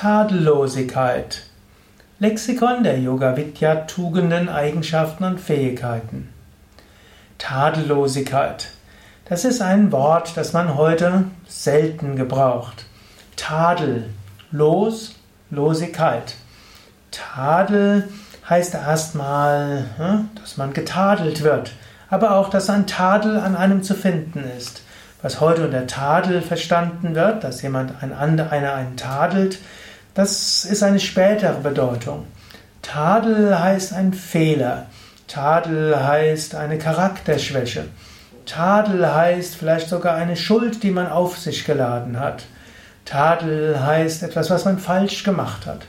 Tadellosigkeit. Lexikon der Yoga Vidya Tugenden, Eigenschaften und Fähigkeiten. Tadellosigkeit. Das ist ein Wort, das man heute selten gebraucht. Tadel, los, Losigkeit. Tadel heißt erstmal, hm, dass man getadelt wird, aber auch, dass ein Tadel an einem zu finden ist. Was heute unter Tadel verstanden wird, dass jemand ein einer einen tadelt, das ist eine spätere Bedeutung. Tadel heißt ein Fehler. Tadel heißt eine Charakterschwäche. Tadel heißt vielleicht sogar eine Schuld, die man auf sich geladen hat. Tadel heißt etwas, was man falsch gemacht hat.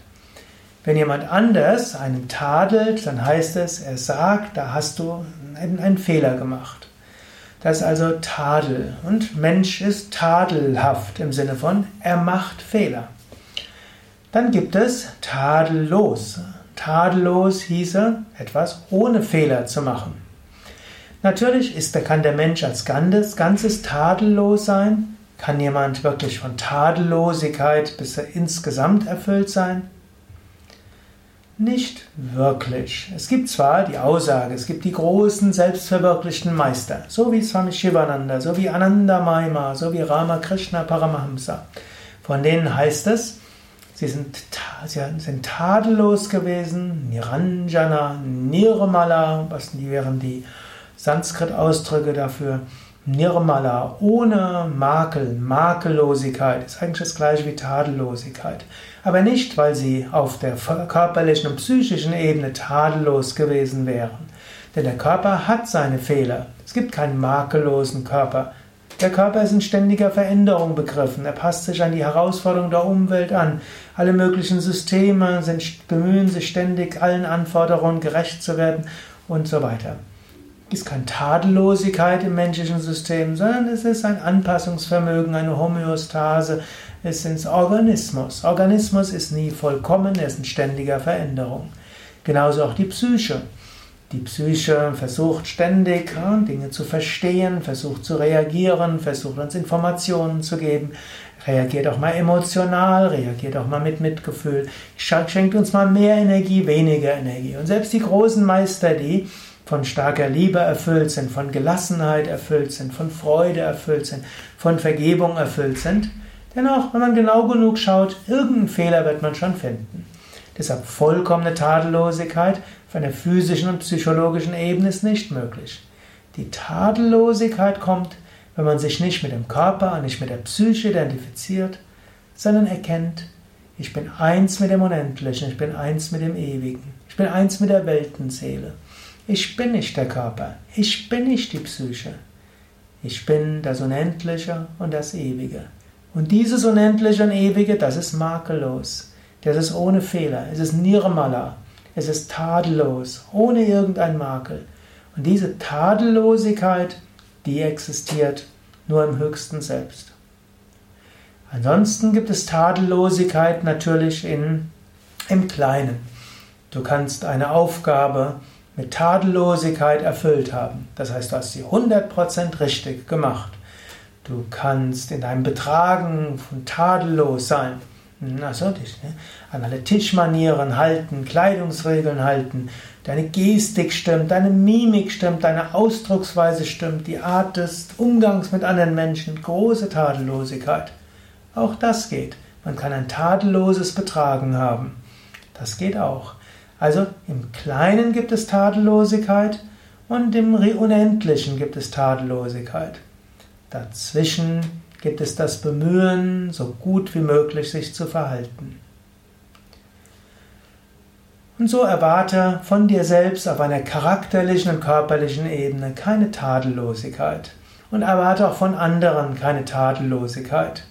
Wenn jemand anders einen tadelt, dann heißt es, er sagt, da hast du einen Fehler gemacht. Das ist also Tadel. Und Mensch ist tadelhaft im Sinne von, er macht Fehler. Dann gibt es tadellos. Tadellos hieße, etwas ohne Fehler zu machen. Natürlich ist, kann der Mensch als Ganzes, Ganzes tadellos sein. Kann jemand wirklich von Tadellosigkeit bis er insgesamt erfüllt sein? Nicht wirklich. Es gibt zwar die Aussage, es gibt die großen selbstverwirklichten Meister, so wie Swami Shivananda, so wie Ananda Maima, so wie Ramakrishna Paramahamsa. Von denen heißt es, Sie sind, sie sind tadellos gewesen, Niranjana, Nirmala, was wären die Sanskrit-Ausdrücke dafür. Nirmala, ohne Makel, Makellosigkeit, ist eigentlich das gleiche wie Tadellosigkeit. Aber nicht, weil sie auf der körperlichen und psychischen Ebene tadellos gewesen wären. Denn der Körper hat seine Fehler. Es gibt keinen makellosen Körper. Der Körper ist in ständiger Veränderung begriffen. Er passt sich an die Herausforderungen der Umwelt an. Alle möglichen Systeme sind, bemühen sich ständig, allen Anforderungen gerecht zu werden und so weiter. Es ist keine Tadellosigkeit im menschlichen System, sondern es ist ein Anpassungsvermögen, eine Homöostase. Es ist Organismus. Organismus ist nie vollkommen, er ist in ständiger Veränderung. Genauso auch die Psyche. Die Psyche versucht ständig Dinge zu verstehen, versucht zu reagieren, versucht uns Informationen zu geben, reagiert auch mal emotional, reagiert auch mal mit Mitgefühl, schenkt uns mal mehr Energie, weniger Energie. Und selbst die großen Meister, die von starker Liebe erfüllt sind, von Gelassenheit erfüllt sind, von Freude erfüllt sind, von Vergebung erfüllt sind, dennoch, wenn man genau genug schaut, irgendeinen Fehler wird man schon finden. Deshalb vollkommene Tadellosigkeit auf einer physischen und psychologischen Ebene ist nicht möglich. Die Tadellosigkeit kommt, wenn man sich nicht mit dem Körper, nicht mit der Psyche identifiziert, sondern erkennt, ich bin eins mit dem Unendlichen, ich bin eins mit dem Ewigen, ich bin eins mit der Weltenseele. Ich bin nicht der Körper, ich bin nicht die Psyche. Ich bin das Unendliche und das Ewige. Und dieses Unendliche und Ewige, das ist makellos. Das ist ohne Fehler. Es ist Nirmala. Es ist tadellos, ohne irgendein Makel. Und diese Tadellosigkeit, die existiert nur im höchsten Selbst. Ansonsten gibt es Tadellosigkeit natürlich in, im Kleinen. Du kannst eine Aufgabe mit Tadellosigkeit erfüllt haben. Das heißt, du hast sie 100% richtig gemacht. Du kannst in deinem Betragen von tadellos sein. Also dich, ne? an alle Tischmanieren halten, Kleidungsregeln halten, deine Gestik stimmt, deine Mimik stimmt, deine Ausdrucksweise stimmt, die Art des Umgangs mit anderen Menschen, große Tadellosigkeit. Auch das geht. Man kann ein tadelloses Betragen haben. Das geht auch. Also im Kleinen gibt es Tadellosigkeit und im Unendlichen gibt es Tadellosigkeit. Dazwischen gibt es das Bemühen, so gut wie möglich sich zu verhalten. Und so erwarte von dir selbst auf einer charakterlichen und körperlichen Ebene keine Tadellosigkeit. Und erwarte auch von anderen keine Tadellosigkeit.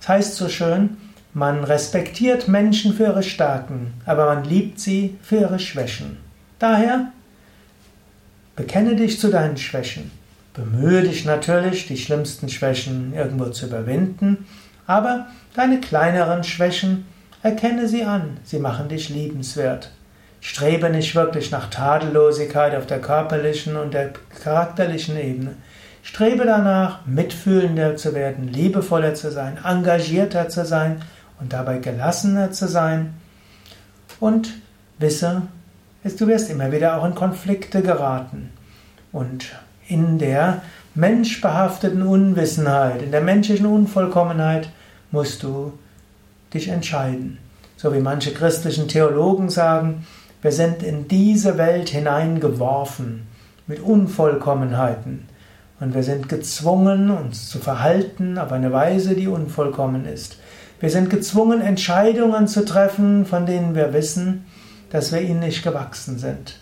Das heißt so schön, man respektiert Menschen für ihre Stärken, aber man liebt sie für ihre Schwächen. Daher bekenne dich zu deinen Schwächen. Bemühe dich natürlich, die schlimmsten Schwächen irgendwo zu überwinden, aber deine kleineren Schwächen, erkenne sie an, sie machen dich liebenswert. Strebe nicht wirklich nach Tadellosigkeit auf der körperlichen und der charakterlichen Ebene. Strebe danach, mitfühlender zu werden, liebevoller zu sein, engagierter zu sein und dabei gelassener zu sein. Und wisse, du wirst immer wieder auch in Konflikte geraten. Und in der menschbehafteten Unwissenheit, in der menschlichen Unvollkommenheit musst du dich entscheiden. So wie manche christlichen Theologen sagen, wir sind in diese Welt hineingeworfen mit Unvollkommenheiten. Und wir sind gezwungen, uns zu verhalten auf eine Weise, die unvollkommen ist. Wir sind gezwungen, Entscheidungen zu treffen, von denen wir wissen, dass wir ihnen nicht gewachsen sind.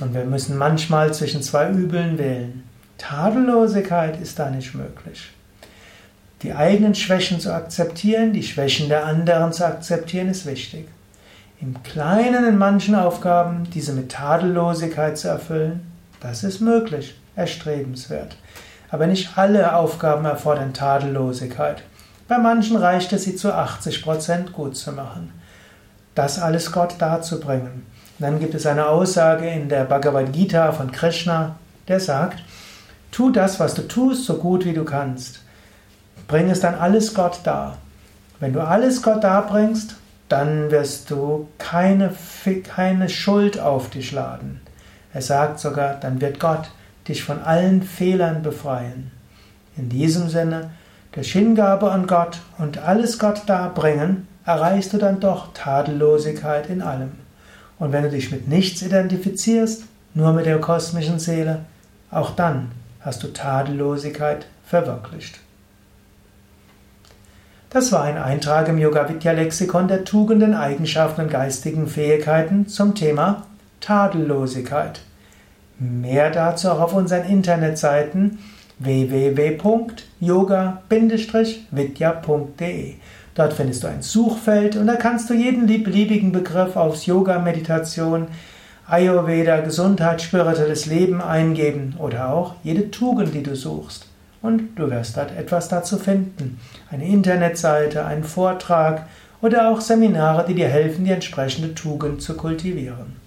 Und wir müssen manchmal zwischen zwei Übeln wählen. Tadellosigkeit ist da nicht möglich. Die eigenen Schwächen zu akzeptieren, die Schwächen der anderen zu akzeptieren, ist wichtig. Im Kleinen in manchen Aufgaben diese mit Tadellosigkeit zu erfüllen, das ist möglich, erstrebenswert. Aber nicht alle Aufgaben erfordern Tadellosigkeit. Bei manchen reicht es, sie zu 80% gut zu machen. Das alles Gott darzubringen. Dann gibt es eine Aussage in der Bhagavad Gita von Krishna, der sagt, tu das, was du tust, so gut wie du kannst. Bring es dann alles Gott dar. Wenn du alles Gott darbringst, dann wirst du keine, keine Schuld auf dich laden. Er sagt sogar, dann wird Gott dich von allen Fehlern befreien. In diesem Sinne, durch Hingabe an Gott und alles Gott darbringen, erreichst du dann doch Tadellosigkeit in allem. Und wenn du dich mit nichts identifizierst, nur mit der kosmischen Seele, auch dann hast du Tadellosigkeit verwirklicht. Das war ein Eintrag im Yoga Vidya Lexikon der Tugenden, Eigenschaften und geistigen Fähigkeiten zum Thema Tadellosigkeit. Mehr dazu auch auf unseren Internetseiten www.yoga-vidya.de. Dort findest du ein Suchfeld und da kannst du jeden beliebigen Begriff aufs Yoga, Meditation, Ayurveda, Gesundheit, spirituelles Leben eingeben oder auch jede Tugend, die du suchst und du wirst dort etwas dazu finden. Eine Internetseite, einen Vortrag oder auch Seminare, die dir helfen, die entsprechende Tugend zu kultivieren.